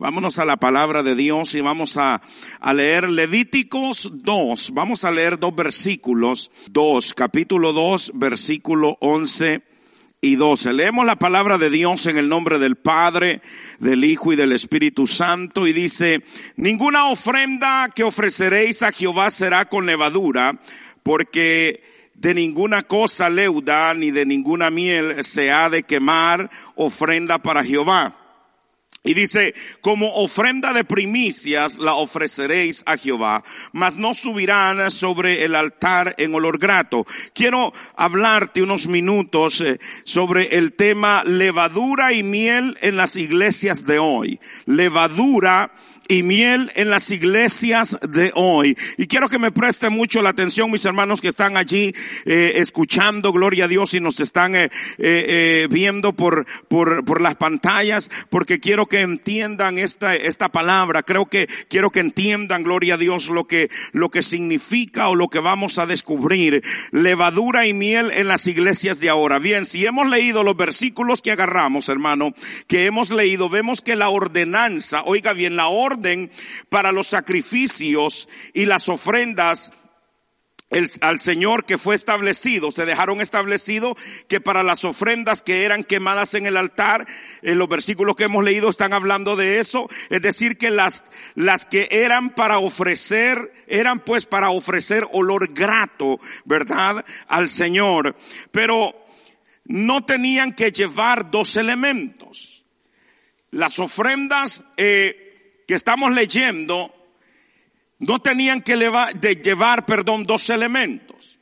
Vámonos a la palabra de Dios y vamos a, leer Levíticos 2. Vamos a leer dos versículos. 2, capítulo 2, versículo 11 y 12. Leemos la palabra de Dios en el nombre del Padre, del Hijo y del Espíritu Santo y dice, ninguna ofrenda que ofreceréis a Jehová será con levadura, porque de ninguna cosa leuda ni de ninguna miel se ha de quemar ofrenda para Jehová y dice, como ofrenda de primicias la ofreceréis a Jehová, mas no subirán sobre el altar en olor grato. Quiero hablarte unos minutos eh, sobre el tema levadura y miel en las iglesias de hoy. Levadura y miel en las iglesias de hoy. Y quiero que me preste mucho la atención, mis hermanos que están allí eh, escuchando, gloria a Dios, y nos están eh, eh, viendo por, por, por las pantallas, porque quiero que entiendan esta, esta palabra. Creo que quiero que entiendan, gloria a Dios, lo que, lo que significa o lo que vamos a descubrir. Levadura y miel en las iglesias de ahora. Bien, si hemos leído los versículos que agarramos, hermano, que hemos leído, vemos que la ordenanza, oiga bien, la orden para los sacrificios y las ofrendas al Señor que fue establecido, se dejaron establecido que para las ofrendas que eran quemadas en el altar, en los versículos que hemos leído están hablando de eso, es decir que las, las que eran para ofrecer, eran pues para ofrecer olor grato, ¿verdad? Al Señor, pero no tenían que llevar dos elementos. Las ofrendas, eh, que estamos leyendo no tenían que llevar, perdón, dos elementos.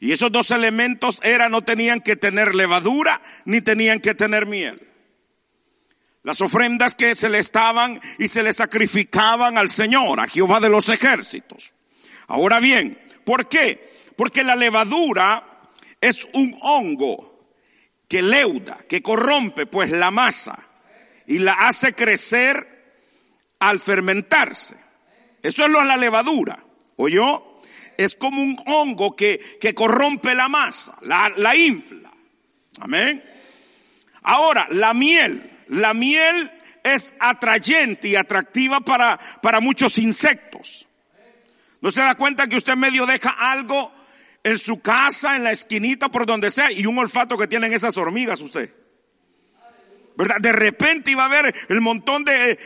Y esos dos elementos eran, no tenían que tener levadura ni tenían que tener miel. Las ofrendas que se le estaban y se le sacrificaban al Señor, a Jehová de los ejércitos. Ahora bien, ¿por qué? Porque la levadura es un hongo que leuda, que corrompe pues la masa y la hace crecer al fermentarse. Eso es lo de la levadura. ¿Oyó? Es como un hongo que, que corrompe la masa, la, la infla. Amén. Ahora, la miel. La miel es atrayente y atractiva para, para muchos insectos. ¿No se da cuenta que usted medio deja algo en su casa, en la esquinita, por donde sea, y un olfato que tienen esas hormigas usted? De repente iba a haber el montón de,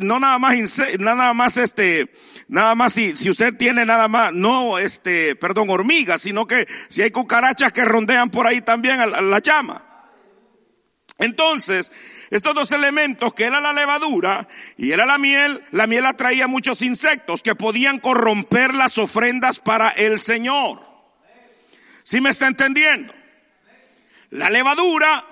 no nada más, nada más este, nada más si, si usted tiene nada más, no este, perdón, hormigas, sino que si hay cucarachas que rondean por ahí también a la, llama. Entonces, estos dos elementos que era la levadura y era la miel, la miel atraía muchos insectos que podían corromper las ofrendas para el Señor. ¿Sí me está entendiendo? La levadura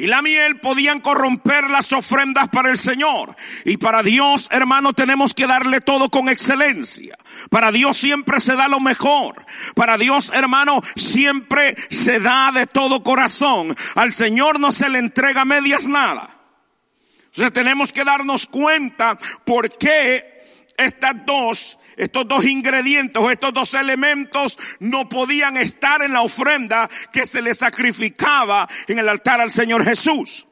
y la miel podían corromper las ofrendas para el Señor. Y para Dios, hermano, tenemos que darle todo con excelencia. Para Dios siempre se da lo mejor. Para Dios, hermano, siempre se da de todo corazón. Al Señor no se le entrega medias nada. Entonces tenemos que darnos cuenta por qué estas dos estos dos ingredientes estos dos elementos no podían estar en la ofrenda que se le sacrificaba en el altar al Señor Jesús.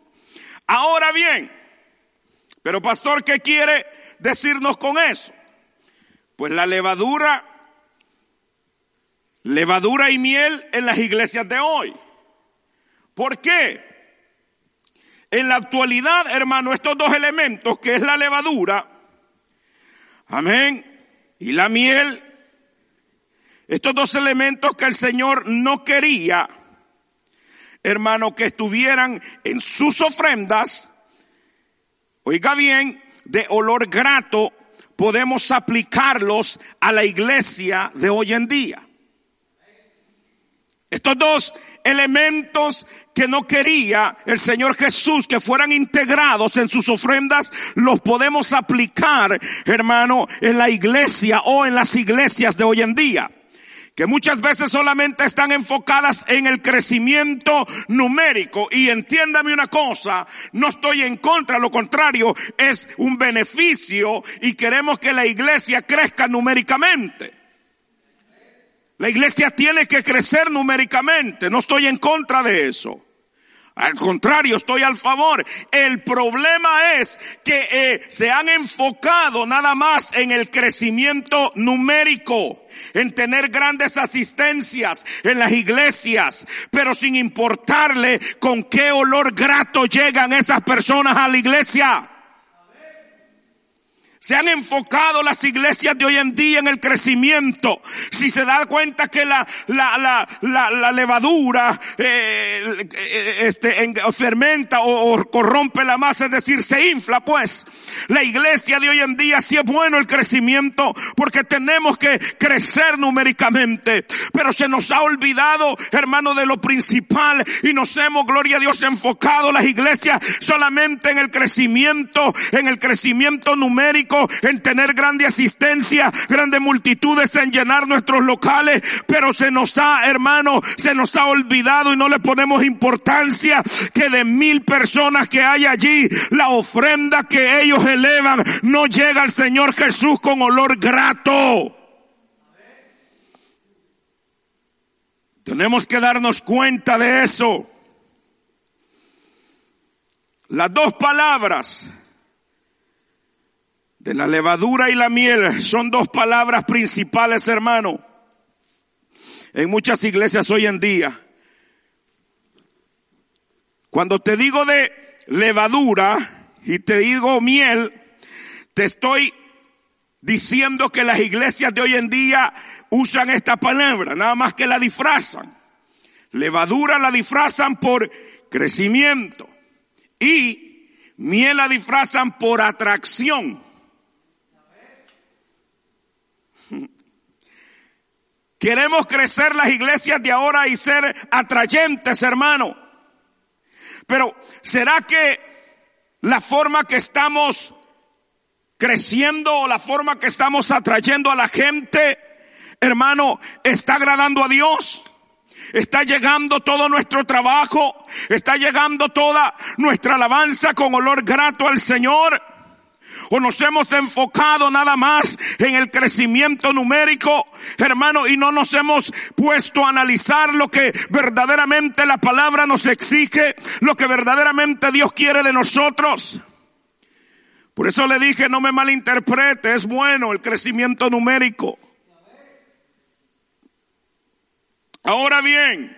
Ahora bien, pero pastor, ¿qué quiere decirnos con eso? Pues la levadura, levadura y miel en las iglesias de hoy. ¿Por qué? En la actualidad, hermano, estos dos elementos, que es la levadura, amén, y la miel, estos dos elementos que el Señor no quería, hermano, que estuvieran en sus ofrendas, oiga bien, de olor grato, podemos aplicarlos a la iglesia de hoy en día. Estos dos elementos que no quería el Señor Jesús que fueran integrados en sus ofrendas, los podemos aplicar, hermano, en la iglesia o en las iglesias de hoy en día que muchas veces solamente están enfocadas en el crecimiento numérico. Y entiéndame una cosa, no estoy en contra, lo contrario, es un beneficio y queremos que la iglesia crezca numéricamente. La iglesia tiene que crecer numéricamente, no estoy en contra de eso. Al contrario, estoy al favor. El problema es que eh, se han enfocado nada más en el crecimiento numérico, en tener grandes asistencias en las iglesias, pero sin importarle con qué olor grato llegan esas personas a la iglesia. Se han enfocado las iglesias de hoy en día en el crecimiento. Si se da cuenta que la, la, la, la, la levadura eh, este, en, fermenta o, o, corrompe la masa, es decir, se infla, pues la iglesia de hoy en día sí es bueno el crecimiento porque tenemos que crecer numéricamente. Pero se nos ha olvidado, hermano, de lo principal y nos hemos, gloria a Dios, enfocado las iglesias solamente en el crecimiento, en el crecimiento numérico en tener grande asistencia, grandes multitudes, en llenar nuestros locales, pero se nos ha, hermano, se nos ha olvidado y no le ponemos importancia que de mil personas que hay allí, la ofrenda que ellos elevan no llega al Señor Jesús con olor grato. Tenemos que darnos cuenta de eso. Las dos palabras la levadura y la miel son dos palabras principales, hermano. En muchas iglesias hoy en día. Cuando te digo de levadura y te digo miel, te estoy diciendo que las iglesias de hoy en día usan esta palabra, nada más que la disfrazan. Levadura la disfrazan por crecimiento y miel la disfrazan por atracción. Queremos crecer las iglesias de ahora y ser atrayentes, hermano. Pero ¿será que la forma que estamos creciendo o la forma que estamos atrayendo a la gente, hermano, está agradando a Dios? Está llegando todo nuestro trabajo, está llegando toda nuestra alabanza con olor grato al Señor o nos hemos enfocado nada más en el crecimiento numérico, hermano, y no nos hemos puesto a analizar lo que verdaderamente la palabra nos exige, lo que verdaderamente Dios quiere de nosotros. Por eso le dije, no me malinterprete, es bueno el crecimiento numérico. Ahora bien,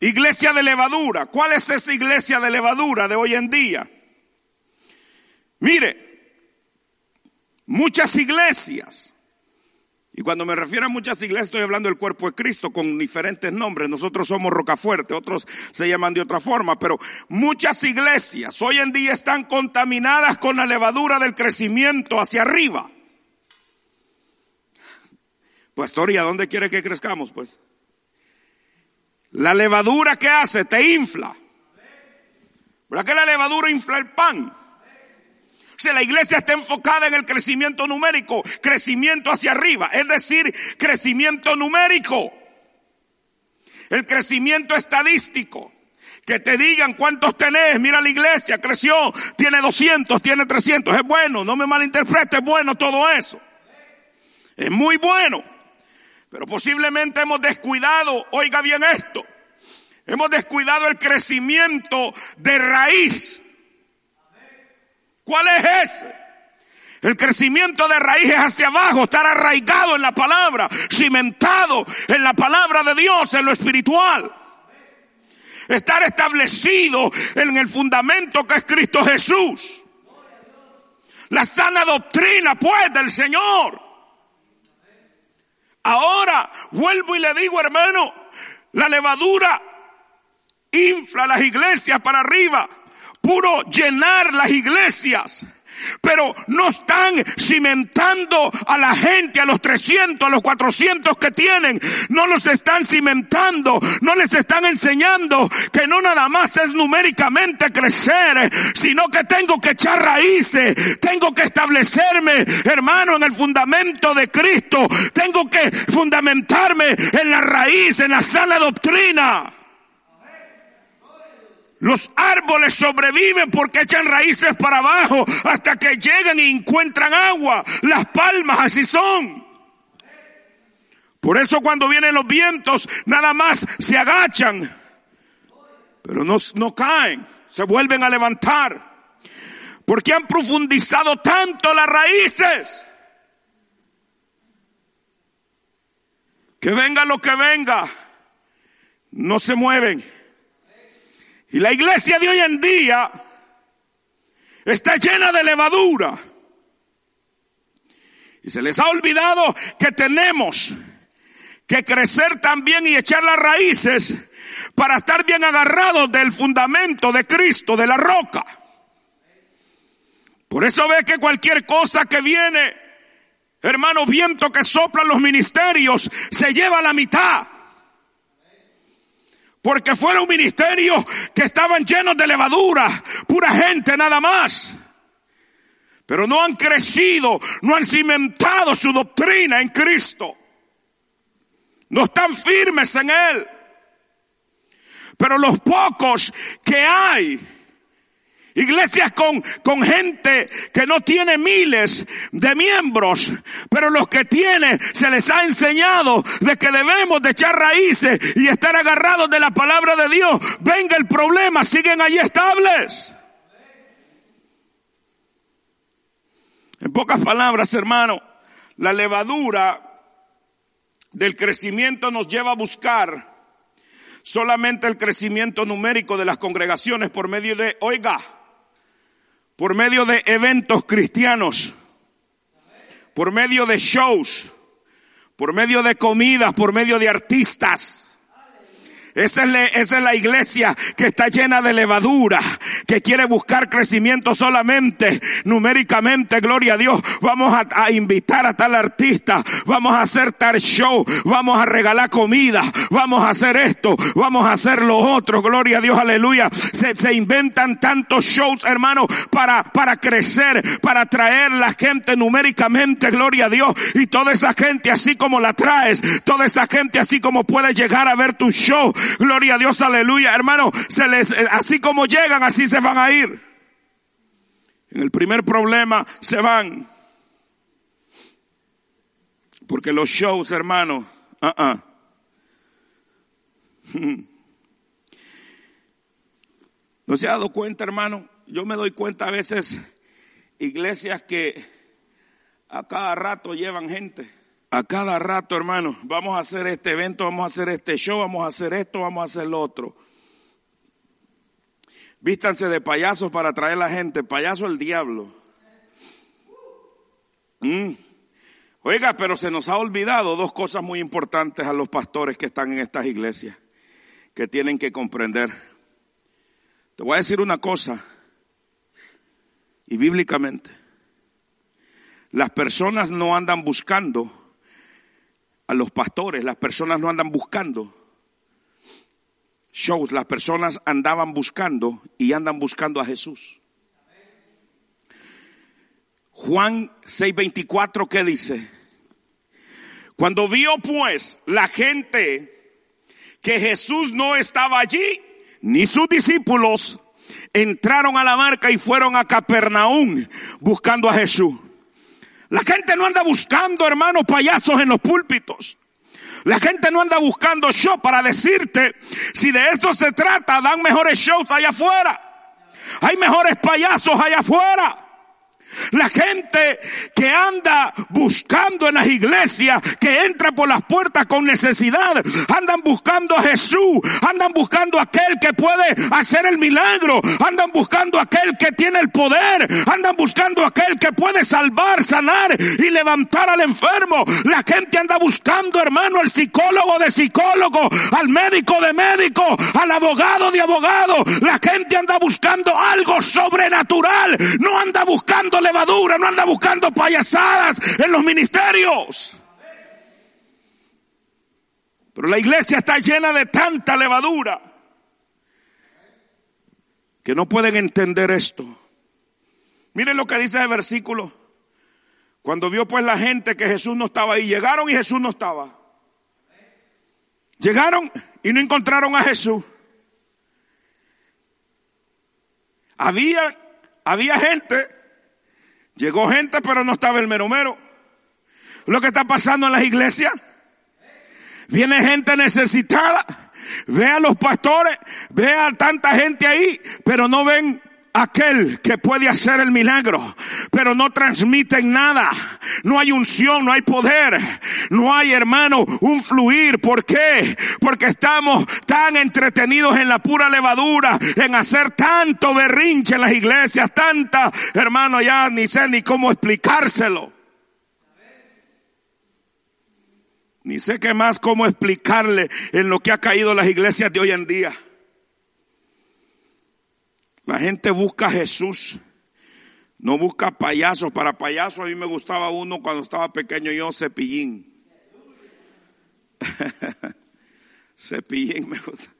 iglesia de levadura, ¿cuál es esa iglesia de levadura de hoy en día? Mire, muchas iglesias, y cuando me refiero a muchas iglesias estoy hablando del cuerpo de Cristo con diferentes nombres. Nosotros somos Rocafuerte, otros se llaman de otra forma, pero muchas iglesias hoy en día están contaminadas con la levadura del crecimiento hacia arriba. Pastor, ¿y a dónde quiere que crezcamos? Pues la levadura que hace te infla. ¿Verdad que la levadura infla el pan? Si la iglesia está enfocada en el crecimiento numérico, crecimiento hacia arriba, es decir, crecimiento numérico. El crecimiento estadístico. Que te digan cuántos tenés, mira la iglesia, creció, tiene 200, tiene 300, es bueno, no me malinterprete, es bueno todo eso. Es muy bueno. Pero posiblemente hemos descuidado, oiga bien esto, hemos descuidado el crecimiento de raíz. ¿Cuál es ese? El crecimiento de raíces hacia abajo, estar arraigado en la palabra, cimentado en la palabra de Dios, en lo espiritual. Estar establecido en el fundamento que es Cristo Jesús. La sana doctrina, pues, del Señor. Ahora, vuelvo y le digo, hermano, la levadura infla las iglesias para arriba puro llenar las iglesias. pero no están cimentando a la gente, a los 300, a los 400 que tienen, no los están cimentando, no les están enseñando que no nada más es numéricamente crecer, sino que tengo que echar raíces, tengo que establecerme, hermano, en el fundamento de Cristo, tengo que fundamentarme en la raíz, en la sana doctrina. Los árboles sobreviven porque echan raíces para abajo hasta que llegan y encuentran agua. Las palmas así son. Por eso cuando vienen los vientos, nada más se agachan, pero no, no caen, se vuelven a levantar. Porque han profundizado tanto las raíces. Que venga lo que venga, no se mueven. Y la iglesia de hoy en día está llena de levadura. Y se les ha olvidado que tenemos que crecer también y echar las raíces para estar bien agarrados del fundamento de Cristo, de la roca. Por eso ve que cualquier cosa que viene, hermano, viento que soplan los ministerios, se lleva a la mitad. Porque fuera un ministerio que estaban llenos de levadura, pura gente nada más. Pero no han crecido, no han cimentado su doctrina en Cristo. No están firmes en Él. Pero los pocos que hay, Iglesias con, con gente que no tiene miles de miembros, pero los que tiene se les ha enseñado de que debemos de echar raíces y estar agarrados de la palabra de Dios. Venga el problema, siguen allí estables. En pocas palabras, hermano, la levadura del crecimiento nos lleva a buscar solamente el crecimiento numérico de las congregaciones por medio de, oiga, por medio de eventos cristianos, por medio de shows, por medio de comidas, por medio de artistas. Esa es, la, iglesia que está llena de levadura, que quiere buscar crecimiento solamente numéricamente, gloria a Dios. Vamos a, invitar a tal artista, vamos a hacer tal show, vamos a regalar comida, vamos a hacer esto, vamos a hacer lo otro, gloria a Dios, aleluya. Se, se inventan tantos shows, hermano, para, para crecer, para traer la gente numéricamente, gloria a Dios. Y toda esa gente así como la traes, toda esa gente así como puede llegar a ver tu show, Gloria a Dios, aleluya. Hermano, se les, eh, así como llegan, así se van a ir. En el primer problema se van. Porque los shows, hermano, uh ¿No se ha dado cuenta, hermano? Yo me doy cuenta a veces iglesias que a cada rato llevan gente a cada rato, hermano, vamos a hacer este evento, vamos a hacer este show, vamos a hacer esto, vamos a hacer lo otro. Vístanse de payasos para atraer a la gente, payaso el diablo. Mm. Oiga, pero se nos ha olvidado dos cosas muy importantes a los pastores que están en estas iglesias, que tienen que comprender. Te voy a decir una cosa, y bíblicamente, las personas no andan buscando a los pastores, las personas no andan buscando shows, las personas andaban buscando y andan buscando a Jesús. Juan 6:24, ¿qué dice? Cuando vio pues la gente que Jesús no estaba allí, ni sus discípulos, entraron a la marca y fueron a Capernaum buscando a Jesús. La gente no anda buscando, hermanos, payasos en los púlpitos. La gente no anda buscando show para decirte si de eso se trata, dan mejores shows allá afuera. Hay mejores payasos allá afuera. La gente que anda buscando en las iglesias, que entra por las puertas con necesidad, andan buscando a Jesús, andan buscando a aquel que puede hacer el milagro, andan buscando a aquel que tiene el poder, andan buscando a aquel que puede salvar, sanar y levantar al enfermo. La gente anda buscando, hermano, al psicólogo de psicólogo, al médico de médico, al abogado de abogado. La gente anda buscando algo sobrenatural, no anda buscando levadura, no anda buscando payasadas en los ministerios. Pero la iglesia está llena de tanta levadura que no pueden entender esto. Miren lo que dice el versículo. Cuando vio pues la gente que Jesús no estaba ahí, llegaron y Jesús no estaba. Llegaron y no encontraron a Jesús. Había, había gente, llegó gente, pero no estaba el mero mero. Lo que está pasando en las iglesias. Viene gente necesitada. Ve a los pastores, ve a tanta gente ahí, pero no ven aquel que puede hacer el milagro, pero no transmiten nada. No hay unción, no hay poder, no hay hermano, un fluir. ¿Por qué? Porque estamos tan entretenidos en la pura levadura, en hacer tanto berrinche en las iglesias, tanta, hermano, ya ni sé ni cómo explicárselo. Ni sé qué más cómo explicarle en lo que ha caído las iglesias de hoy en día. La gente busca a Jesús. No busca payasos. Para payasos a mí me gustaba uno cuando estaba pequeño yo, cepillín. cepillín me gusta.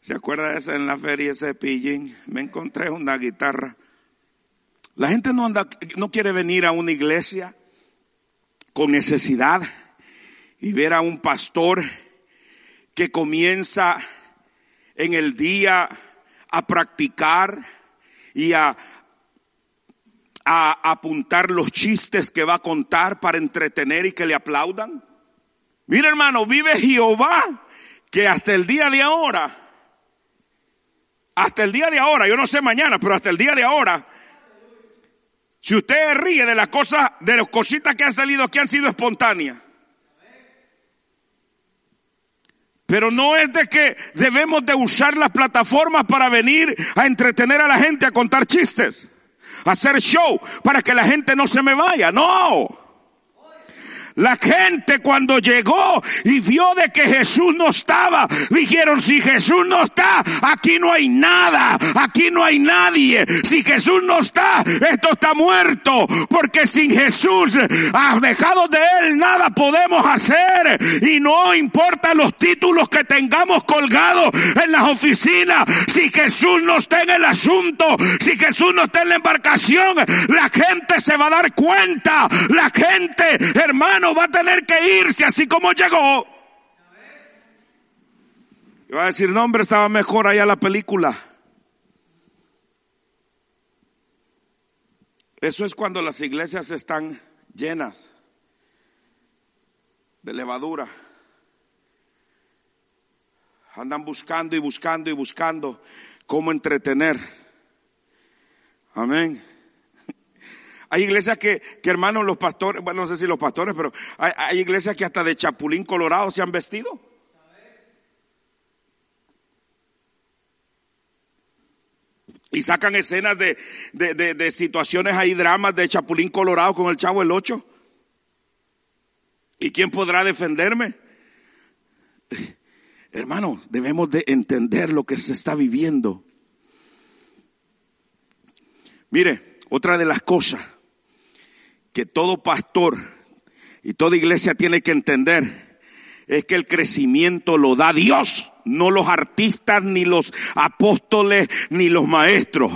¿Se acuerda de ese en la feria, cepillín? Me encontré una guitarra. La gente no anda, no quiere venir a una iglesia con necesidad y ver a un pastor que comienza en el día a practicar y a, a apuntar los chistes que va a contar para entretener y que le aplaudan. Mira hermano, vive Jehová que hasta el día de ahora, hasta el día de ahora, yo no sé mañana, pero hasta el día de ahora, si usted ríe de las cosas, de las cositas que han salido que han sido espontáneas, Pero no es de que debemos de usar las plataformas para venir a entretener a la gente, a contar chistes, a hacer show para que la gente no se me vaya. No. La gente cuando llegó y vio de que Jesús no estaba, dijeron, si Jesús no está, aquí no hay nada, aquí no hay nadie. Si Jesús no está, esto está muerto, porque sin Jesús, dejado de Él, nada podemos hacer. Y no importa los títulos que tengamos colgados en las oficinas, si Jesús no está en el asunto, si Jesús no está en la embarcación, la gente se va a dar cuenta, la gente, hermano, va a tener que irse así como llegó. Y va a decir, no hombre, estaba mejor allá la película. Eso es cuando las iglesias están llenas de levadura. Andan buscando y buscando y buscando cómo entretener. Amén. Hay iglesias que, que hermanos, los pastores, bueno, no sé si los pastores, pero hay, iglesias que hasta de chapulín colorado se han vestido. Y sacan escenas de, de, de, situaciones ahí, dramas de Chapulín Colorado con el chavo el 8. ¿Y quién podrá defenderme? Hermanos, debemos de entender lo que se está viviendo. Mire, otra de las cosas que todo pastor y toda iglesia tiene que entender es que el crecimiento lo da Dios, no los artistas, ni los apóstoles, ni los maestros.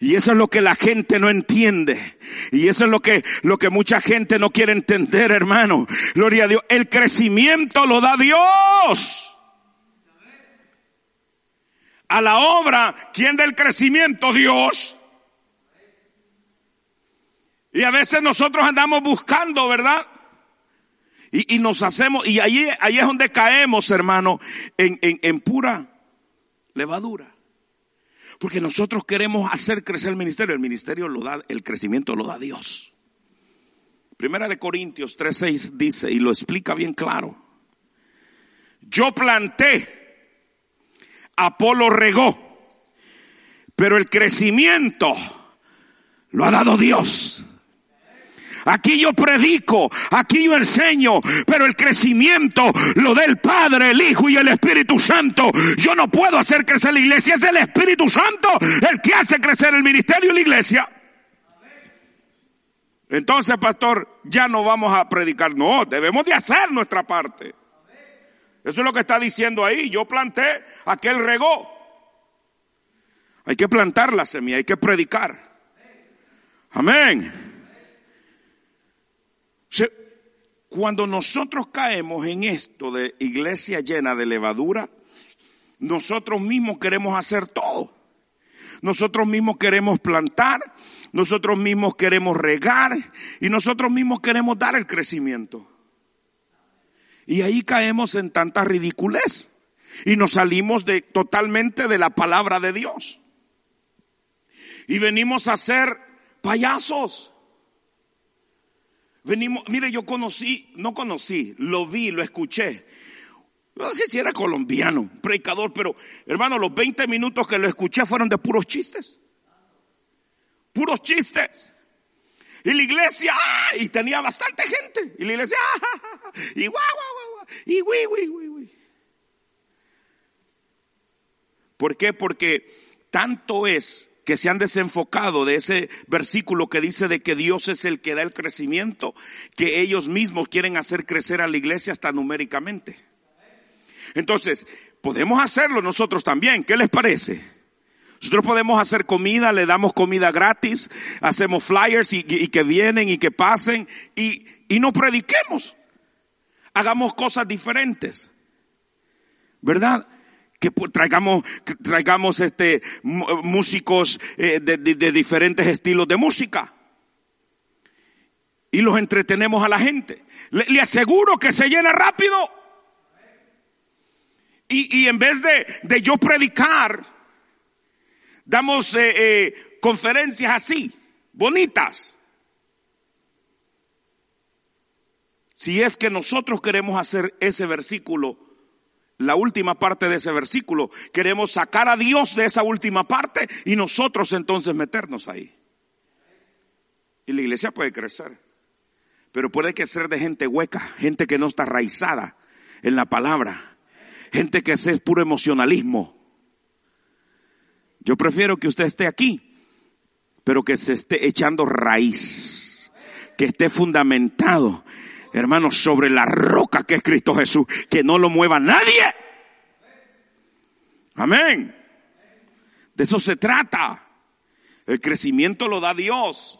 Y eso es lo que la gente no entiende. Y eso es lo que, lo que mucha gente no quiere entender, hermano. Gloria a Dios. El crecimiento lo da Dios. A la obra, ¿quién da el crecimiento? Dios. Y a veces nosotros andamos buscando, ¿verdad? Y, nos hacemos, y ahí, ahí es donde caemos, hermano, en, en, en pura levadura. Porque nosotros queremos hacer crecer el ministerio. El ministerio lo da, el crecimiento lo da Dios. Primera de Corintios 3.6 dice, y lo explica bien claro. Yo planté, Apolo regó, pero el crecimiento lo ha dado Dios. Aquí yo predico, aquí yo enseño, pero el crecimiento lo da el Padre, el Hijo y el Espíritu Santo. Yo no puedo hacer crecer la iglesia, es el Espíritu Santo el que hace crecer el ministerio y la iglesia. Entonces, pastor, ya no vamos a predicar. No, debemos de hacer nuestra parte. Eso es lo que está diciendo ahí. Yo planté, aquel regó. Hay que plantar la semilla, hay que predicar. Amén. Cuando nosotros caemos en esto de iglesia llena de levadura, nosotros mismos queremos hacer todo. Nosotros mismos queremos plantar, nosotros mismos queremos regar y nosotros mismos queremos dar el crecimiento. Y ahí caemos en tanta ridiculez y nos salimos de totalmente de la palabra de Dios. Y venimos a ser payasos. Venimos, mire, yo conocí, no conocí, lo vi, lo escuché. No sé si era colombiano, predicador, pero hermano, los 20 minutos que lo escuché fueron de puros chistes. Puros chistes. Y la iglesia, ¡ah! y tenía bastante gente. Y la iglesia, ¡ah! y guau, guau, guau, y güey, güey, güey, güey. ¿Por qué? Porque tanto es que se han desenfocado de ese versículo que dice de que Dios es el que da el crecimiento, que ellos mismos quieren hacer crecer a la iglesia hasta numéricamente. Entonces, podemos hacerlo nosotros también. ¿Qué les parece? Nosotros podemos hacer comida, le damos comida gratis, hacemos flyers y, que vienen y que pasen y, y no prediquemos. Hagamos cosas diferentes. ¿Verdad? Que traigamos, traigamos este, músicos eh, de, diferentes estilos de música. Y los entretenemos a la gente. Le, aseguro que se llena rápido. Y, en vez de, de, yo predicar, damos eh, eh, conferencias así, bonitas. Si es que nosotros queremos hacer ese versículo la última parte de ese versículo. Queremos sacar a Dios de esa última parte y nosotros entonces meternos ahí. Y la iglesia puede crecer, pero puede crecer de gente hueca, gente que no está raizada en la palabra, gente que es puro emocionalismo. Yo prefiero que usted esté aquí, pero que se esté echando raíz, que esté fundamentado hermanos, sobre la roca que es Cristo Jesús, que no lo mueva nadie. Amén. De eso se trata. El crecimiento lo da Dios.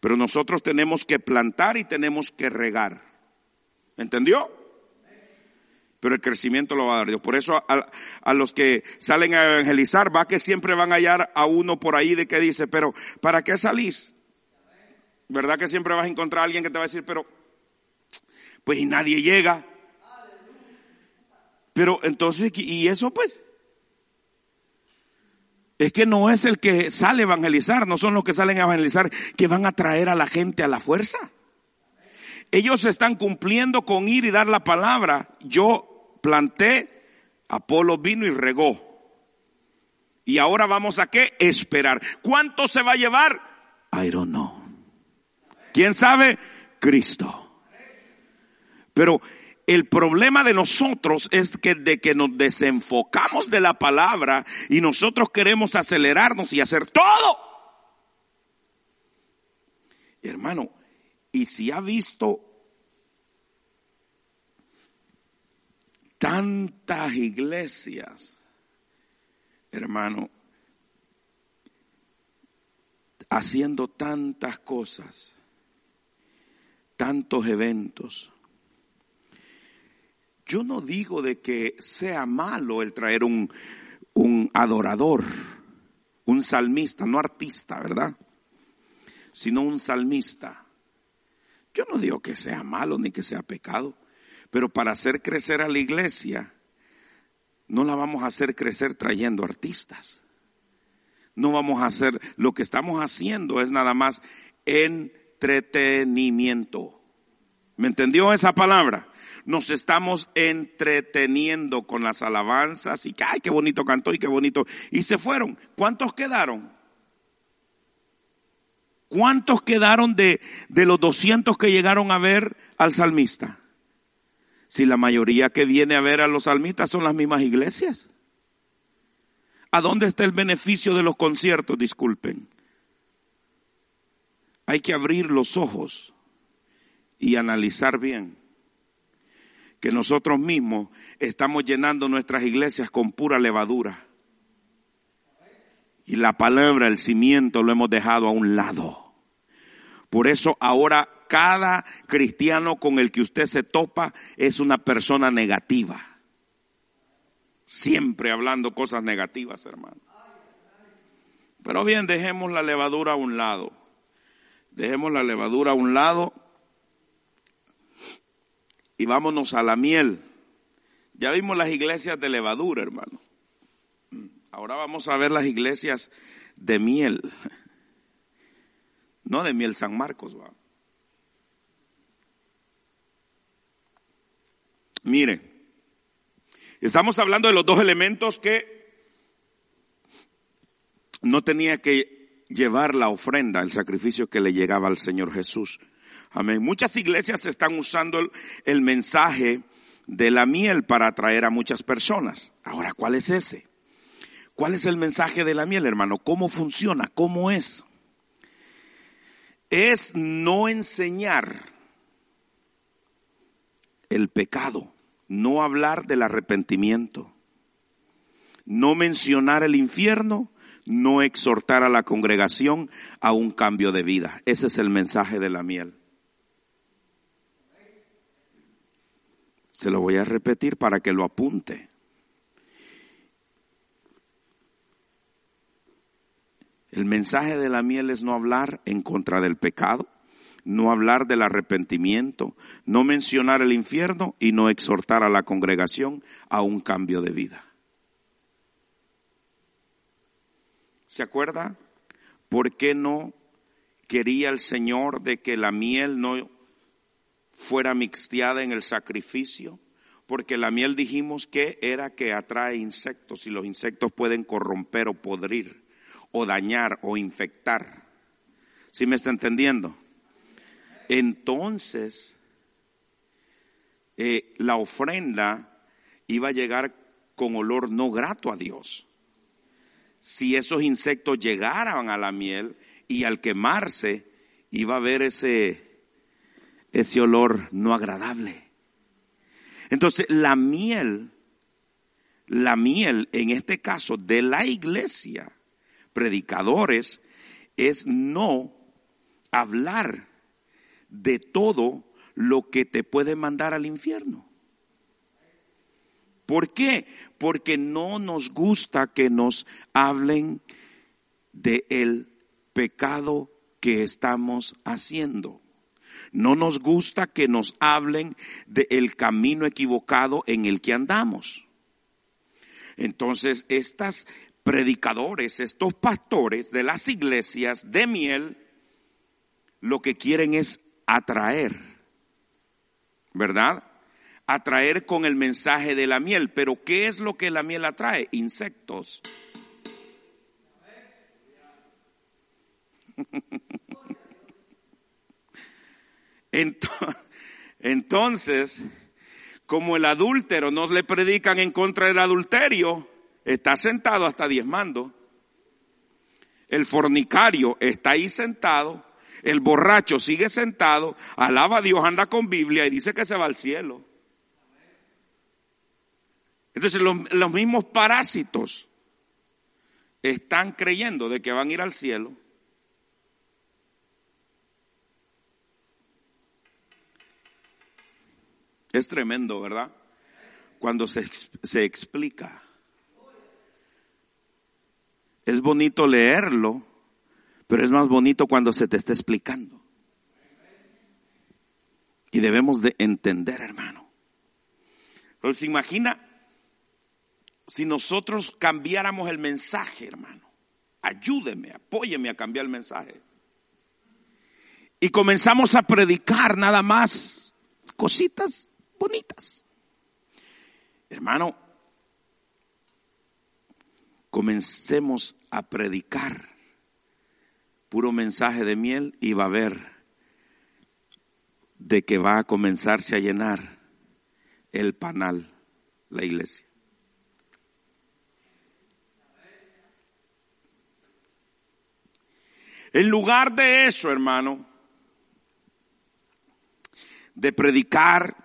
Pero nosotros tenemos que plantar y tenemos que regar. ¿Entendió? Pero el crecimiento lo va a dar Dios. Por eso a, los que salen a evangelizar, va que siempre van a hallar a uno por ahí de que dice, pero ¿para qué salís? ¿Verdad que siempre vas a encontrar a alguien que te va a decir, pero, pues y nadie llega? Pero entonces, ¿y eso pues? Es que no es el que sale a evangelizar, no son los que salen a evangelizar que van a traer a la gente a la fuerza. Ellos están cumpliendo con ir y dar la palabra. Yo planté, Apolo vino y regó. Y ahora vamos a qué? Esperar. ¿Cuánto se va a llevar? I don't know. ¿Quién sabe? Cristo. Pero el problema de nosotros es que de que nos desenfocamos de la palabra y nosotros queremos acelerarnos y hacer todo. Hermano, y si ha visto tantas iglesias, hermano, haciendo tantas cosas, tantos eventos. Yo no digo de que sea malo el traer un, un adorador, un salmista, no artista, ¿verdad? Sino un salmista. Yo no digo que sea malo ni que sea pecado, pero para hacer crecer a la iglesia, no la vamos a hacer crecer trayendo artistas. No vamos a hacer, lo que estamos haciendo es nada más en entretenimiento. ¿Me entendió esa palabra? Nos estamos entreteniendo con las alabanzas y que, ay, qué bonito cantó y qué bonito. Y se fueron. ¿Cuántos quedaron? ¿Cuántos quedaron de, de los 200 que llegaron a ver al salmista? Si la mayoría que viene a ver a los salmistas son las mismas iglesias. ¿A dónde está el beneficio de los conciertos? Disculpen. Hay que abrir los ojos y analizar bien que nosotros mismos estamos llenando nuestras iglesias con pura levadura. Y la palabra, el cimiento, lo hemos dejado a un lado. Por eso ahora cada cristiano con el que usted se topa es una persona negativa. Siempre hablando cosas negativas, hermano. Pero bien, dejemos la levadura a un lado. Dejemos la levadura a un lado y vámonos a la miel. Ya vimos las iglesias de levadura, hermano. Ahora vamos a ver las iglesias de miel. No de miel San Marcos, va. Mire, estamos hablando de los dos elementos que no tenía que llevar la ofrenda, el sacrificio que le llegaba al Señor Jesús. Amén. Muchas iglesias están usando el, mensaje de la miel para atraer a muchas personas. Ahora, ¿cuál es ese? ¿Cuál es el mensaje de la miel, hermano? ¿Cómo funciona? ¿Cómo es? Es no enseñar el pecado, no hablar del arrepentimiento, no mencionar el infierno, no exhortar a la congregación a un cambio de vida. Ese es el mensaje de la miel. Se lo voy a repetir para que lo apunte. El mensaje de la miel es no hablar en contra del pecado, no hablar del arrepentimiento, no mencionar el infierno y no exhortar a la congregación a un cambio de vida. ¿Se acuerda? ¿Por qué no quería el Señor de que la miel no fuera mixteada en el sacrificio? Porque la miel dijimos que era que atrae insectos y los insectos pueden corromper o podrir o dañar o infectar. ¿Sí me está entendiendo? entonces eh, la ofrenda iba a llegar con olor no grato a Dios. Si esos insectos llegaran a la miel y al quemarse iba a haber ese, ese olor no agradable. Entonces la miel, la miel en este caso de la iglesia, predicadores, es no hablar de todo lo que te puede mandar al infierno. ¿Por qué? Porque no nos gusta que nos hablen de el pecado que estamos haciendo. No nos gusta que nos hablen del camino equivocado en el que andamos. Entonces, estos predicadores, estos pastores de las iglesias de miel, lo que quieren es atraer, ¿verdad? Atraer con el mensaje de la miel. Pero ¿qué es lo que la miel atrae? Insectos. Entonces, como el adúltero no le predican en contra del adulterio, está sentado hasta diezmando. El fornicario está ahí sentado el borracho sigue sentado, alaba a Dios, anda con Biblia y dice que se va al cielo. Entonces los, mismos parásitos están creyendo de que van a ir al cielo. Es tremendo, ¿verdad? Cuando se, se explica. Es bonito leerlo, pero es más bonito cuando se te está explicando. Y debemos de entender, hermano. Pero se imagina si nosotros cambiáramos el mensaje, hermano. Ayúdeme, apóyeme a cambiar el mensaje. Y comenzamos a predicar nada más cositas bonitas. Hermano, comencemos a predicar puro mensaje de miel y va a ver de que va a comenzarse a llenar el panal, la iglesia. En lugar de eso, hermano, de predicar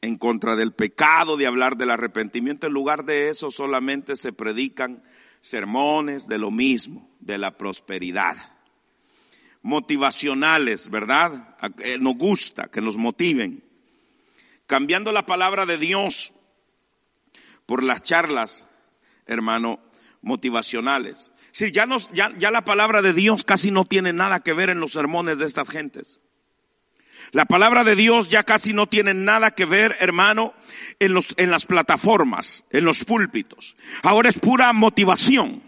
en contra del pecado, de hablar del arrepentimiento, en lugar de eso solamente se predican sermones de lo mismo, de la prosperidad. Motivacionales, ¿verdad? Nos gusta que nos motiven. Cambiando la palabra de Dios por las charlas, hermano, motivacionales. Ya, la palabra de Dios casi no tiene nada que ver en los sermones de estas gentes. La palabra de Dios ya casi no tiene nada que ver, hermano, en, los, en las plataformas, en los púlpitos. Ahora es pura motivación.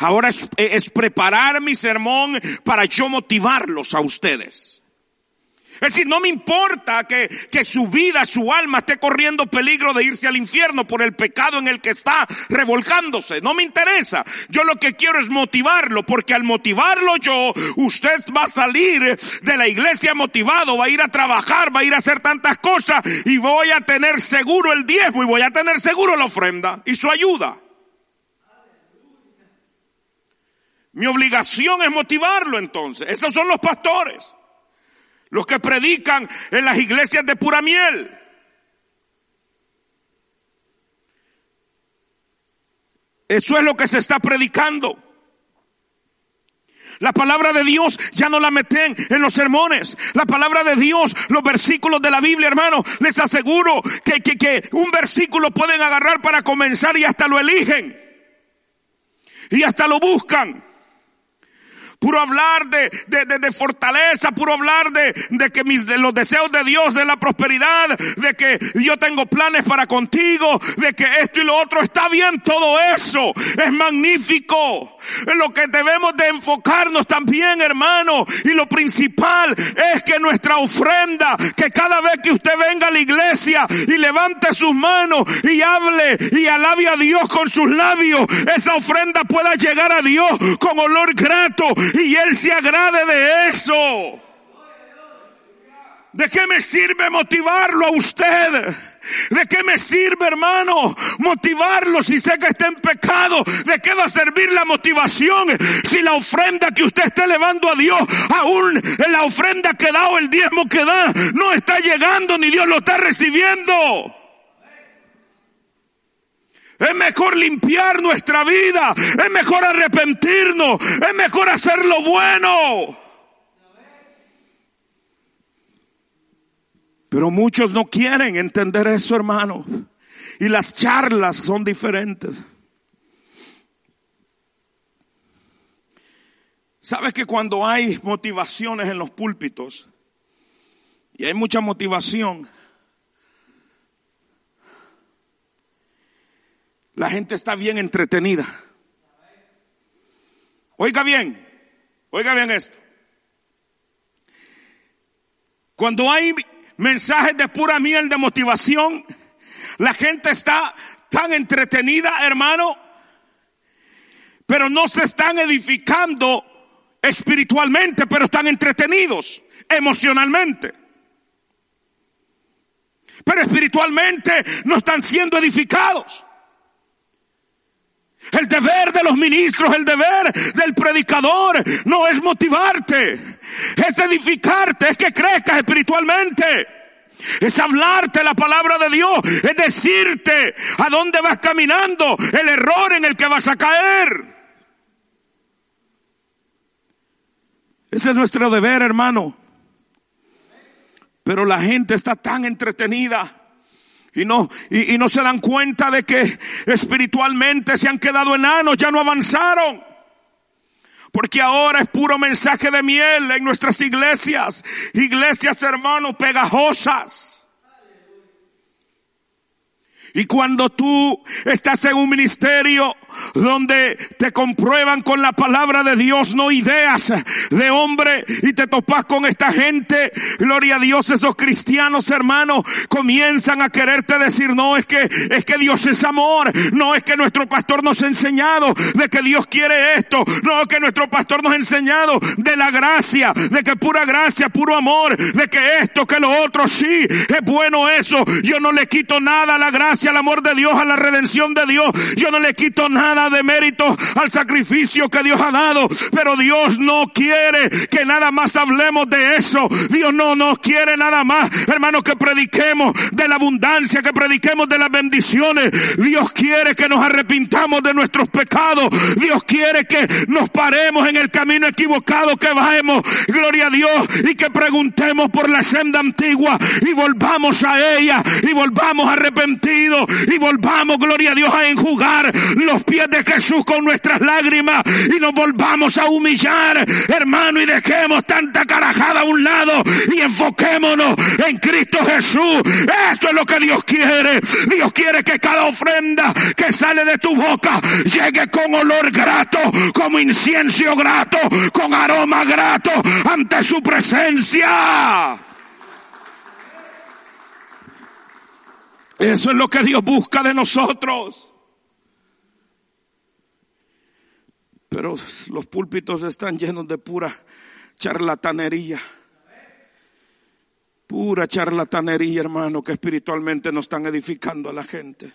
Ahora es preparar mi sermón para yo motivarlos a ustedes. Es decir, no me importa que, que, su vida, su alma esté corriendo peligro de irse al infierno por el pecado en el que está revolcándose. No me interesa. Yo lo que quiero es motivarlo, porque al motivarlo yo, usted va a salir de la iglesia motivado, va a ir a trabajar, va a ir a hacer tantas cosas y voy a tener seguro el diezmo y voy a tener seguro la ofrenda y su ayuda. Mi obligación es motivarlo entonces. Esos son los pastores. Los que predican en las iglesias de pura miel. Eso es lo que se está predicando. La palabra de Dios ya no la meten en los sermones. La palabra de Dios, los versículos de la Biblia, hermano, les aseguro que, que, que un versículo pueden agarrar para comenzar y hasta lo eligen. Y hasta lo buscan puro hablar de, de, de, fortaleza, puro hablar de, de que mis, de los deseos de Dios, de la prosperidad, de que yo tengo planes para contigo, de que esto y lo otro. Está bien, todo eso. Es magnífico. Lo que debemos de enfocarnos también, hermano, y lo principal es que nuestra ofrenda, que cada vez que usted venga a la iglesia y levante sus manos y hable y alabe a Dios con sus labios, esa ofrenda pueda llegar a Dios con olor grato y Él se agrade de eso. ¿De qué me sirve motivarlo a usted? ¿De qué me sirve, hermano, motivarlo si sé que está en pecado? ¿De qué va a servir la motivación si la ofrenda que usted esté elevando a Dios, aún la ofrenda que da o el diezmo que da, no está llegando ni Dios lo está recibiendo? Es mejor limpiar nuestra vida. Es mejor arrepentirnos. Es mejor hacer lo bueno. Pero muchos no quieren entender eso, hermano. Y las charlas son diferentes. ¿Sabes que cuando hay motivaciones en los púlpitos, y hay mucha motivación, la gente está bien entretenida. Oiga bien, oiga bien esto. Cuando hay mensajes de pura miel de motivación, la gente está tan entretenida, hermano, pero no se están edificando espiritualmente, pero están entretenidos emocionalmente. Pero espiritualmente no están siendo edificados. El deber de los ministros, el deber del predicador no es motivarte, es edificarte, es que crezcas espiritualmente. Es hablarte la palabra de Dios, es decirte a dónde vas caminando, el error en el que vas a caer. Ese es nuestro deber, hermano. Pero la gente está tan entretenida y no, y, no se dan cuenta de que espiritualmente se han quedado enanos, ya no avanzaron. Porque ahora es puro mensaje de miel en nuestras iglesias. Iglesias, hermanos, pegajosas. Y cuando tú estás en un ministerio donde te comprueban con la palabra de Dios, no ideas de hombre, y te topas con esta gente, gloria a Dios, esos cristianos hermanos comienzan a quererte decir, no, es que, es que Dios es amor, no es que nuestro pastor nos ha enseñado de que Dios quiere esto, no que nuestro pastor nos ha enseñado de la gracia, de que pura gracia, puro amor, de que esto, que lo otro, sí, es bueno eso, yo no le quito nada a la gracia, al amor de Dios, a la redención de Dios, yo no le quito nada nada de mérito al sacrificio que Dios ha dado, pero Dios no quiere que nada más hablemos de eso. Dios no nos quiere nada más, hermano, que prediquemos de la abundancia, que prediquemos de las bendiciones. Dios quiere que nos arrepintamos de nuestros pecados. Dios quiere que nos paremos en el camino equivocado que vamos. Gloria a Dios y que preguntemos por la senda antigua y volvamos a ella y volvamos arrepentidos y volvamos, gloria a Dios, a enjugar los pies de Jesús con nuestras lágrimas y nos volvamos a humillar, hermano, y dejemos tanta carajada a un lado y enfoquémonos en Cristo Jesús. Esto es lo que Dios quiere. Dios quiere que cada ofrenda que sale de tu boca llegue con olor grato, como incienso grato, con aroma grato ante su presencia. Eso es lo que Dios busca de nosotros. Pero los púlpitos están llenos de pura charlatanería. Pura charlatanería, hermano, que espiritualmente no están edificando a la gente.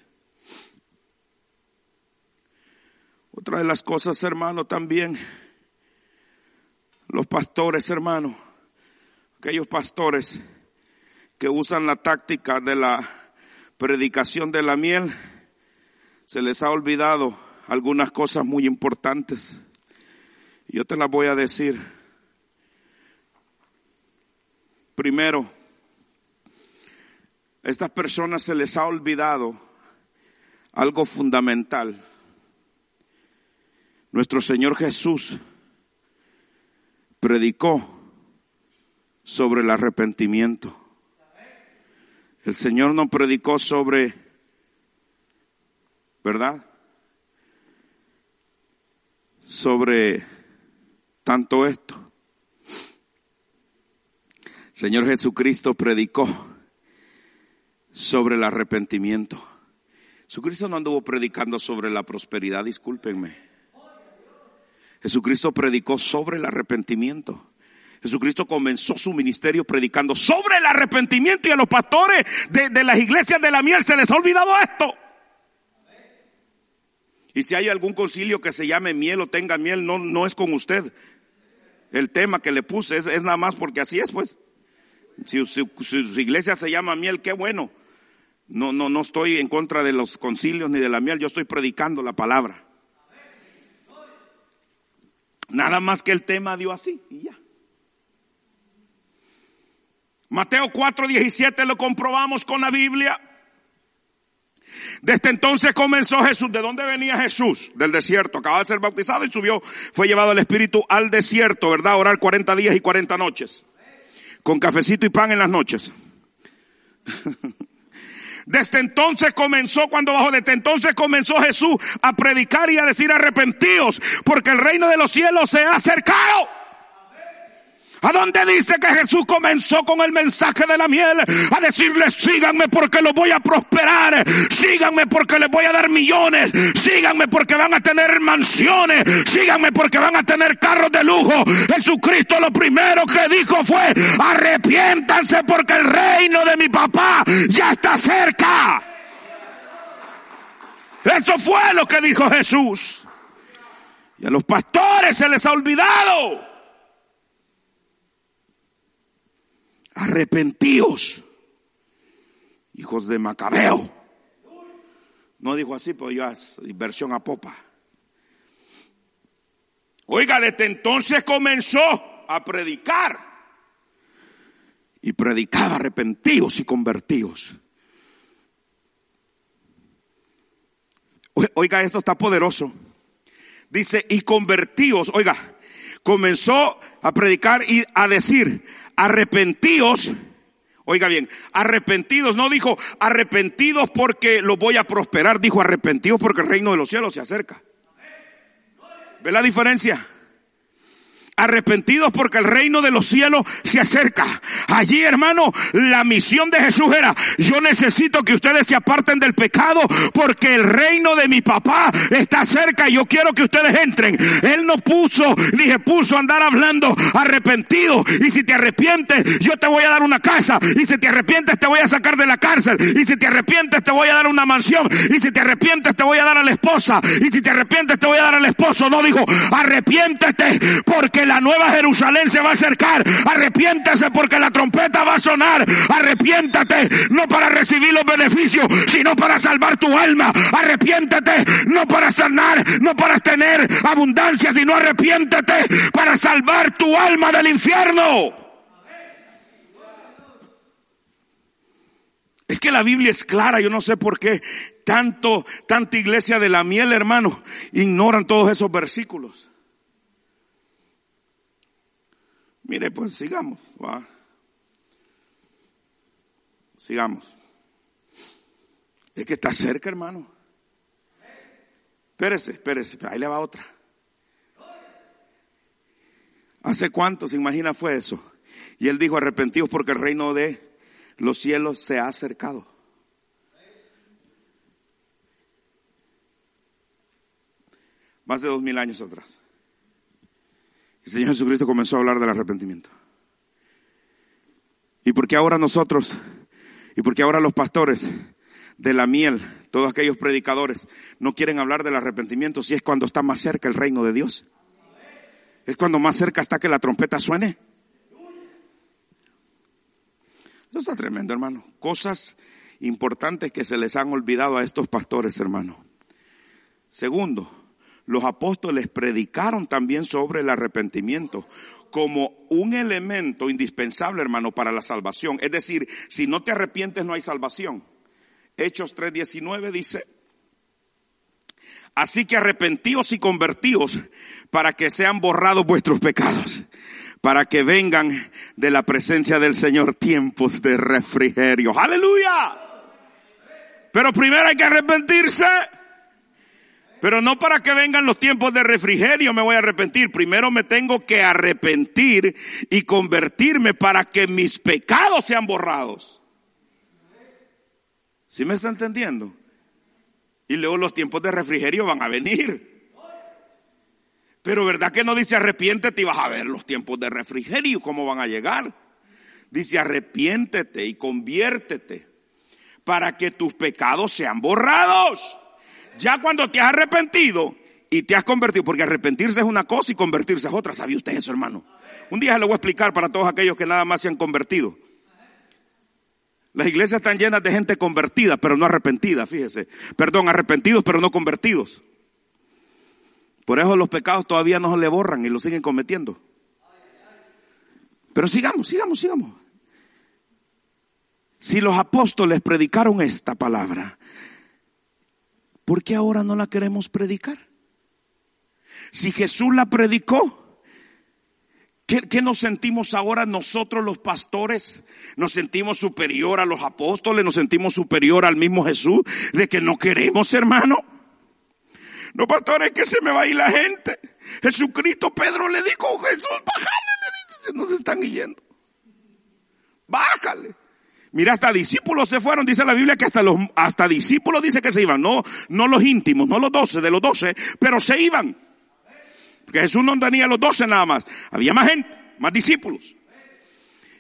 Otra de las cosas, hermano, también, los pastores, hermano, aquellos pastores que usan la táctica de la predicación de la miel, se les ha olvidado algunas cosas muy importantes. Yo te las voy a decir. Primero, a estas personas se les ha olvidado algo fundamental. Nuestro Señor Jesús predicó sobre el arrepentimiento. El Señor no predicó sobre, ¿verdad? Sobre tanto esto. Señor Jesucristo predicó sobre el arrepentimiento. Jesucristo no anduvo predicando sobre la prosperidad, discúlpenme. Jesucristo predicó sobre el arrepentimiento. Jesucristo comenzó su ministerio predicando sobre el arrepentimiento y a los pastores de, las iglesias de la miel se les ha olvidado esto. Y si hay algún concilio que se llame miel o tenga miel, no, no es con usted. El tema que le puse es, nada más porque así es, pues. Si, si, su iglesia se llama miel, qué bueno. No, no, no estoy en contra de los concilios ni de la miel, yo estoy predicando la palabra. Nada más que el tema dio así y ya. Mateo 4:17 lo comprobamos con la Biblia. Desde entonces comenzó Jesús. ¿De dónde venía Jesús? Del desierto. Acaba de ser bautizado y subió. Fue llevado el Espíritu al desierto, ¿verdad? orar 40 días y 40 noches. Con cafecito y pan en las noches. Desde entonces comenzó, cuando bajo, desde entonces comenzó Jesús a predicar y a decir arrepentíos, porque el reino de los cielos se ha acercado. ¿A dónde dice que Jesús comenzó con el mensaje de la miel? A decirles, síganme porque los voy a prosperar. Síganme porque les voy a dar millones. Síganme porque van a tener mansiones. Síganme porque van a tener carros de lujo. Jesucristo lo primero que dijo fue, arrepiéntanse porque el reino de mi papá ya está cerca. Eso fue lo que dijo Jesús. Y a los pastores se les ha olvidado arrepentíos, hijos de Macabeo. No dijo así, pero es versión a popa. Oiga, desde entonces comenzó a predicar. Y predicaba arrepentidos y convertidos. Oiga, esto está poderoso. Dice, y convertidos, oiga, comenzó a predicar y a decir, arrepentidos, oiga bien, arrepentidos, no dijo arrepentidos porque lo voy a prosperar, dijo arrepentidos porque el reino de los cielos se acerca. ¿Ve la diferencia? Arrepentidos porque el reino de los cielos se acerca. Allí, hermano, la misión de Jesús era, yo necesito que ustedes se aparten del pecado porque el reino de mi papá está cerca y yo quiero que ustedes entren. Él no puso, ni se puso a andar hablando arrepentido. Y si te arrepientes, yo te voy a dar una casa. Y si te arrepientes, te voy a sacar de la cárcel. Y si te arrepientes, te voy a dar una mansión. Y si te arrepientes, te voy a dar a la esposa. Y si te arrepientes, te voy a dar al esposo. No dijo, arrepiéntete porque la nueva Jerusalén se va a acercar. Arrepiéntese porque la trompeta va a sonar. Arrepiéntate, no para recibir los beneficios, sino para salvar tu alma. Arrepiéntete, no para sanar, no para tener abundancia, sino arrepiéntete para salvar tu alma del infierno. Es que la Biblia es clara, yo no sé por qué tanto, tanta iglesia de la miel, hermano, ignoran todos esos versículos. Mire, pues sigamos. Sigamos. Es que está cerca, hermano. Espérese, espérese, ahí le va otra. ¿Hace cuánto se imagina fue eso? Y él dijo, arrepentidos porque el reino de los cielos se ha acercado. Más de dos mil años atrás. El Señor Jesucristo comenzó a hablar del arrepentimiento. ¿Y por qué ahora nosotros? ¿Y por qué ahora los pastores de la miel, todos aquellos predicadores, no quieren hablar del arrepentimiento si es cuando está más cerca el reino de Dios? Es cuando más cerca está que la trompeta suene. Eso está tremendo, hermano. Cosas importantes que se les han olvidado a estos pastores, hermano. Segundo, los apóstoles predicaron también sobre el arrepentimiento como un elemento indispensable, hermano, para la salvación. Es decir, si no te arrepientes no hay salvación. Hechos 3:19 dice, así que arrepentíos y convertíos para que sean borrados vuestros pecados, para que vengan de la presencia del Señor tiempos de refrigerio. Aleluya. Pero primero hay que arrepentirse. Pero no para que vengan los tiempos de refrigerio me voy a arrepentir. Primero me tengo que arrepentir y convertirme para que mis pecados sean borrados. ¿Sí me está entendiendo? Y luego los tiempos de refrigerio van a venir. Pero ¿verdad que no dice arrepiéntete y vas a ver los tiempos de refrigerio, cómo van a llegar? Dice arrepiéntete y conviértete para que tus pecados sean borrados. Ya cuando te has arrepentido y te has convertido, porque arrepentirse es una cosa y convertirse es otra. ¿Sabía usted eso, hermano? Un día se lo voy a explicar para todos aquellos que nada más se han convertido. Las iglesias están llenas de gente convertida, pero no arrepentida, fíjese. Perdón, arrepentidos, pero no convertidos. Por eso los pecados todavía no se le borran y lo siguen cometiendo. Pero sigamos, sigamos, sigamos. Si los apóstoles predicaron esta palabra, ¿por qué ahora no la queremos predicar? Si Jesús la predicó, ¿Qué, nos sentimos ahora nosotros los pastores? ¿Nos sentimos superior a los apóstoles? ¿Nos sentimos superior al mismo Jesús? ¿De que no queremos, hermano? No, pastores, que se me va a ir la gente. Jesucristo, Pedro le dijo, Jesús, bájale, le dice, nos están yendo. Bájale. Mira, hasta discípulos se fueron, dice la Biblia que hasta los, hasta discípulos dice que se iban, no, no los íntimos, no los doce, de los doce, pero se iban. Porque Jesús no tenía los doce nada más, había más gente, más discípulos.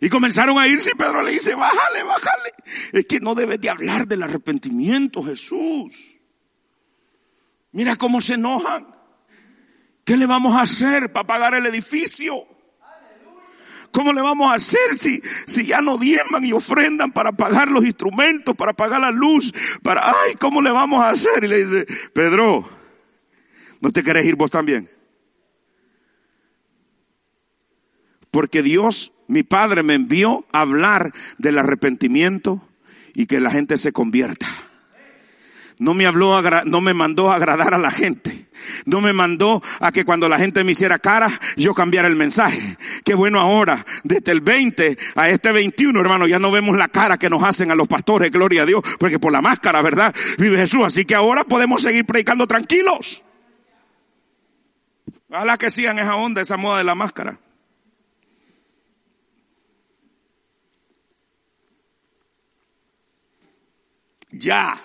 Y comenzaron a irse y Pedro le dice, bájale, bájale. Es que no debes de hablar del arrepentimiento, Jesús. Mira cómo se enojan. ¿Qué le vamos a hacer para pagar el edificio? ¿Cómo le vamos a hacer si, si ya no diezman y ofrendan para pagar los instrumentos, para pagar la luz? Para, ay, ¿cómo le vamos a hacer? Y le dice, Pedro, ¿no te querés ir vos también? Porque Dios, mi Padre, me envió a hablar del arrepentimiento y que la gente se convierta. No me habló, no me mandó a agradar a la gente. No me mandó a que cuando la gente me hiciera cara, yo cambiara el mensaje. Qué bueno ahora, desde el 20 a este 21, hermano, ya no vemos la cara que nos hacen a los pastores, gloria a Dios, porque por la máscara, ¿verdad? Vive Jesús. Así que ahora podemos seguir predicando tranquilos. Ojalá que sigan esa onda, esa moda de la máscara. Ya.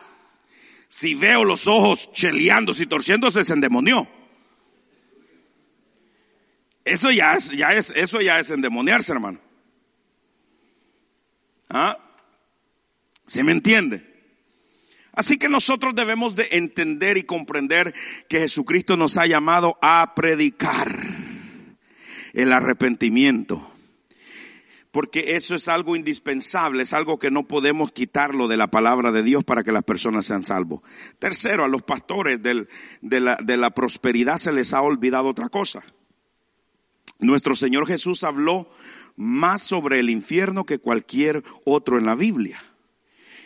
Si veo los ojos cheleándose y torciéndose, se endemonió. Eso ya es, ya es, eso ya es endemoniarse, hermano. ¿Ah? ¿Se me entiende? Así que nosotros debemos de entender y comprender que Jesucristo nos ha llamado a predicar el arrepentimiento. Porque eso es algo indispensable, es algo que no podemos quitarlo de la palabra de Dios para que las personas sean salvos. Tercero, a los pastores de, la, de la prosperidad se les ha olvidado otra cosa. Nuestro Señor Jesús habló más sobre el infierno que cualquier otro en la Biblia.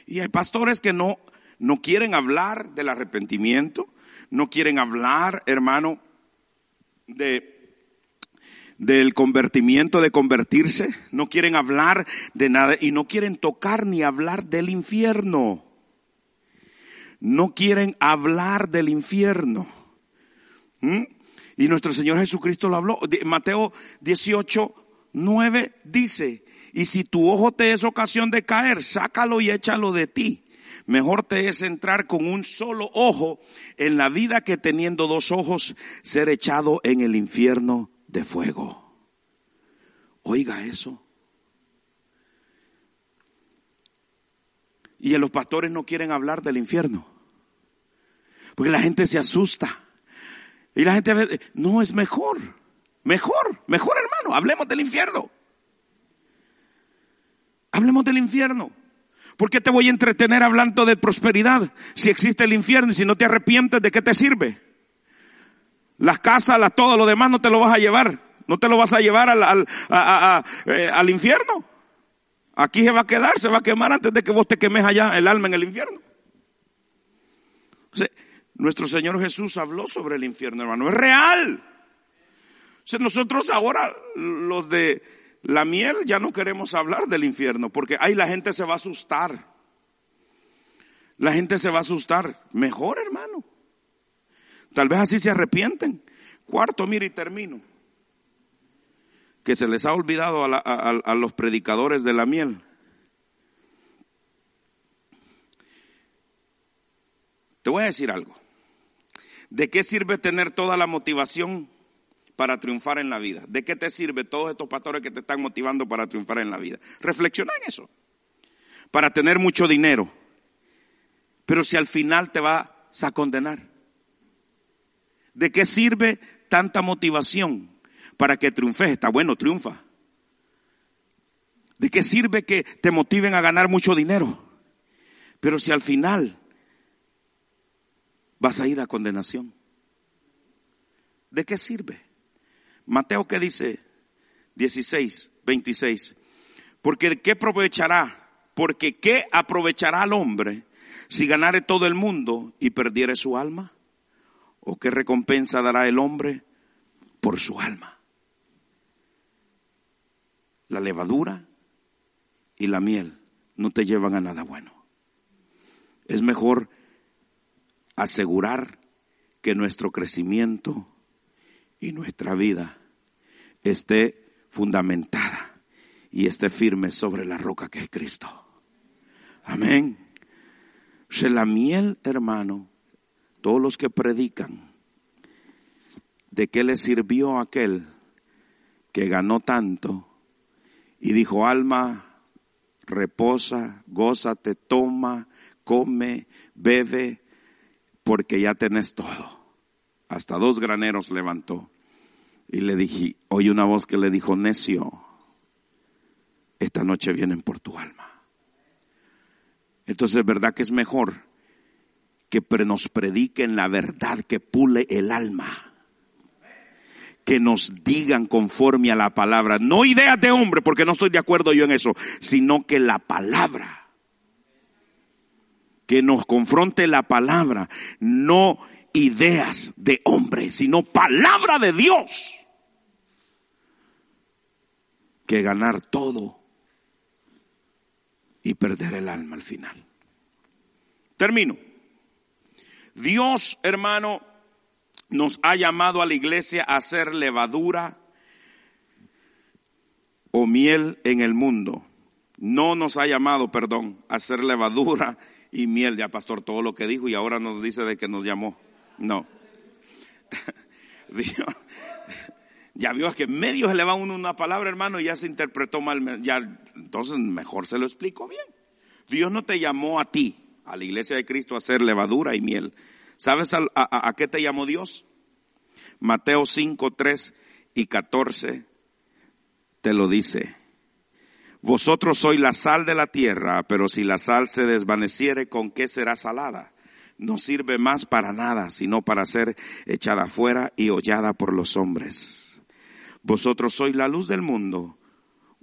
Y hay pastores que no, no quieren hablar del arrepentimiento, no quieren hablar, hermano, de del convertimiento, de convertirse, no quieren hablar de nada y no quieren tocar ni hablar del infierno. No quieren hablar del infierno. ¿Mm? Y nuestro Señor Jesucristo lo habló. Mateo 18, 9 dice, y si tu ojo te es ocasión de caer, sácalo y échalo de ti. Mejor te es entrar con un solo ojo en la vida que teniendo dos ojos ser echado en el infierno de fuego. Oiga eso. Y los pastores no quieren hablar del infierno. Porque la gente se asusta. Y la gente a veces, no es mejor, mejor, mejor hermano, hablemos del infierno. Hablemos del infierno. ¿Por qué te voy a entretener hablando de prosperidad si existe el infierno y si no te arrepientes de qué te sirve? Las casas, las, todo lo demás no te lo vas a llevar. No te lo vas a llevar al, al, eh, al infierno. Aquí se va a quedar, se va a quemar antes de que vos te quemes allá el alma en el infierno. Nuestro Señor Jesús habló sobre el infierno, hermano. Es real. Nosotros ahora, los de la miel, ya no queremos hablar del infierno, porque ahí la gente se va a asustar. La gente se va a asustar. Mejor, hermano. Tal vez así se arrepienten. Cuarto, mire y termino. Que se les ha olvidado a, a los predicadores de la miel. Te voy a decir algo. ¿De qué sirve tener toda la motivación para triunfar en la vida? ¿De qué te sirve todos estos pastores que te están motivando para triunfar en la vida? Reflexiona en eso. Para tener mucho dinero. Pero si al final te vas a condenar. ¿De qué sirve tanta motivación para que triunfes? Está bueno, triunfa. ¿De qué sirve que te motiven a ganar mucho dinero? Pero si al final vas a ir a condenación. ¿De qué sirve? Mateo que dice 16, 26. Porque ¿qué aprovechará? Porque ¿qué aprovechará al hombre si ganare todo el mundo y perdiere su alma? ¿O qué recompensa dará el hombre por su alma? La levadura y la miel no te llevan a nada bueno. Es mejor asegurar que nuestro crecimiento y nuestra vida esté fundamentada y esté firme sobre la roca que es Cristo. Amén. La miel, hermano, todos los que predican, ¿de qué le sirvió aquel que ganó tanto y dijo, alma, reposa, gózate, toma, come, bebe, porque ya tenés todo. Hasta dos graneros levantó. Y le dije, oí una voz que le dijo, necio, esta noche vienen por tu alma. Entonces, ¿verdad que es mejor que nos prediquen la verdad que pule el alma? que nos digan conforme a la palabra, no ideas de hombre, porque no estoy de acuerdo yo en eso, sino que la palabra que nos confronte la palabra, no ideas de hombre, sino palabra de Dios. Que ganar todo y perder el alma al final. Termino. Dios, hermano, nos ha llamado a la iglesia a hacer levadura o miel en el mundo. No nos ha llamado, perdón, a hacer levadura y miel. Ya, pastor, todo lo que dijo y ahora nos dice de que nos llamó. No. ya vio que medio se le va uno una palabra, hermano, y ya se interpretó mal. Ya, entonces mejor se lo explico bien. Dios no te llamó a ti, a la iglesia de Cristo, a hacer levadura y miel. ¿Sabes a, a qué te llamó Dios? Mateo 5, 3 y 14 te lo dice. Vosotros sois la sal de la tierra, pero si la sal se desvaneciere, ¿con qué será salada? No sirve más para nada, sino para ser echada fuera y hollada por los hombres. Vosotros sois la luz del mundo.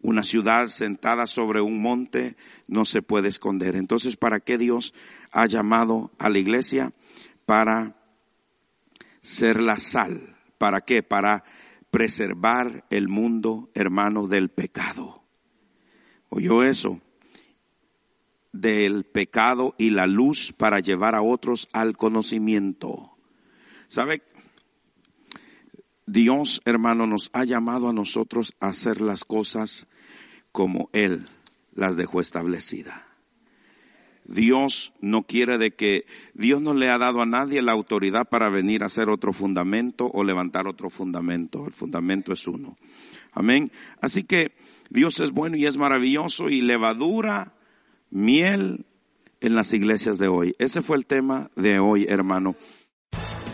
Una ciudad sentada sobre un monte no se puede esconder. Entonces, ¿para qué Dios ha llamado a la iglesia? Para ser la sal. ¿Para qué? Para preservar el mundo, hermano, del pecado. ¿Oyó eso? Del pecado y la luz para llevar a otros al conocimiento. ¿Sabe? Dios, hermano, nos ha llamado a nosotros a hacer las cosas como Él las dejó establecidas. Dios no quiere de que, Dios no le ha dado a nadie la autoridad para venir a hacer otro fundamento o levantar otro fundamento. El fundamento es uno. Amén. Así que Dios es bueno y es maravilloso y levadura, miel en las iglesias de hoy. Ese fue el tema de hoy, hermano.